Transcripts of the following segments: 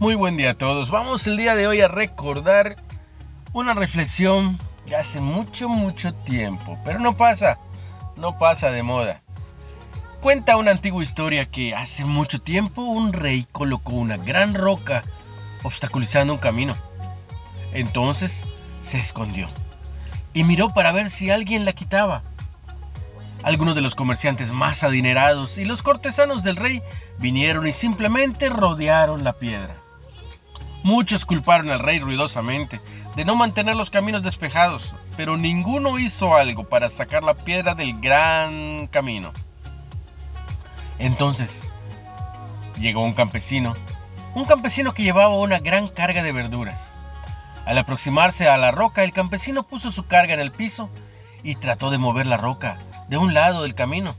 Muy buen día a todos. Vamos el día de hoy a recordar una reflexión de hace mucho, mucho tiempo. Pero no pasa, no pasa de moda. Cuenta una antigua historia que hace mucho tiempo un rey colocó una gran roca obstaculizando un camino. Entonces se escondió y miró para ver si alguien la quitaba. Algunos de los comerciantes más adinerados y los cortesanos del rey vinieron y simplemente rodearon la piedra. Muchos culparon al rey ruidosamente de no mantener los caminos despejados, pero ninguno hizo algo para sacar la piedra del gran camino. Entonces, llegó un campesino, un campesino que llevaba una gran carga de verduras. Al aproximarse a la roca, el campesino puso su carga en el piso y trató de mover la roca de un lado del camino.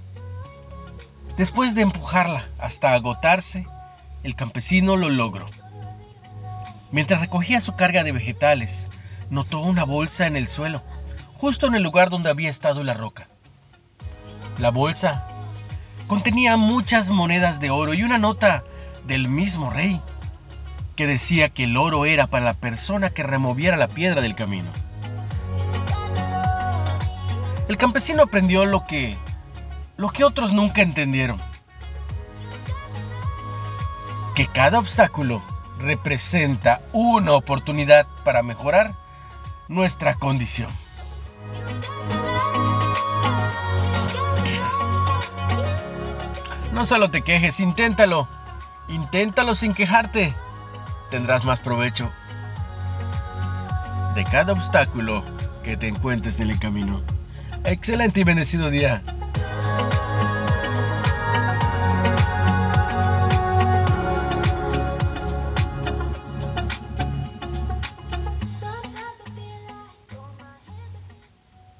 Después de empujarla hasta agotarse, el campesino lo logró. Mientras recogía su carga de vegetales, notó una bolsa en el suelo, justo en el lugar donde había estado la roca. La bolsa contenía muchas monedas de oro y una nota del mismo rey, que decía que el oro era para la persona que removiera la piedra del camino. El campesino aprendió lo que lo que otros nunca entendieron. Que cada obstáculo representa una oportunidad para mejorar nuestra condición. No solo te quejes, inténtalo. Inténtalo sin quejarte. Tendrás más provecho de cada obstáculo que te encuentres en el camino. Excelente y bendecido día.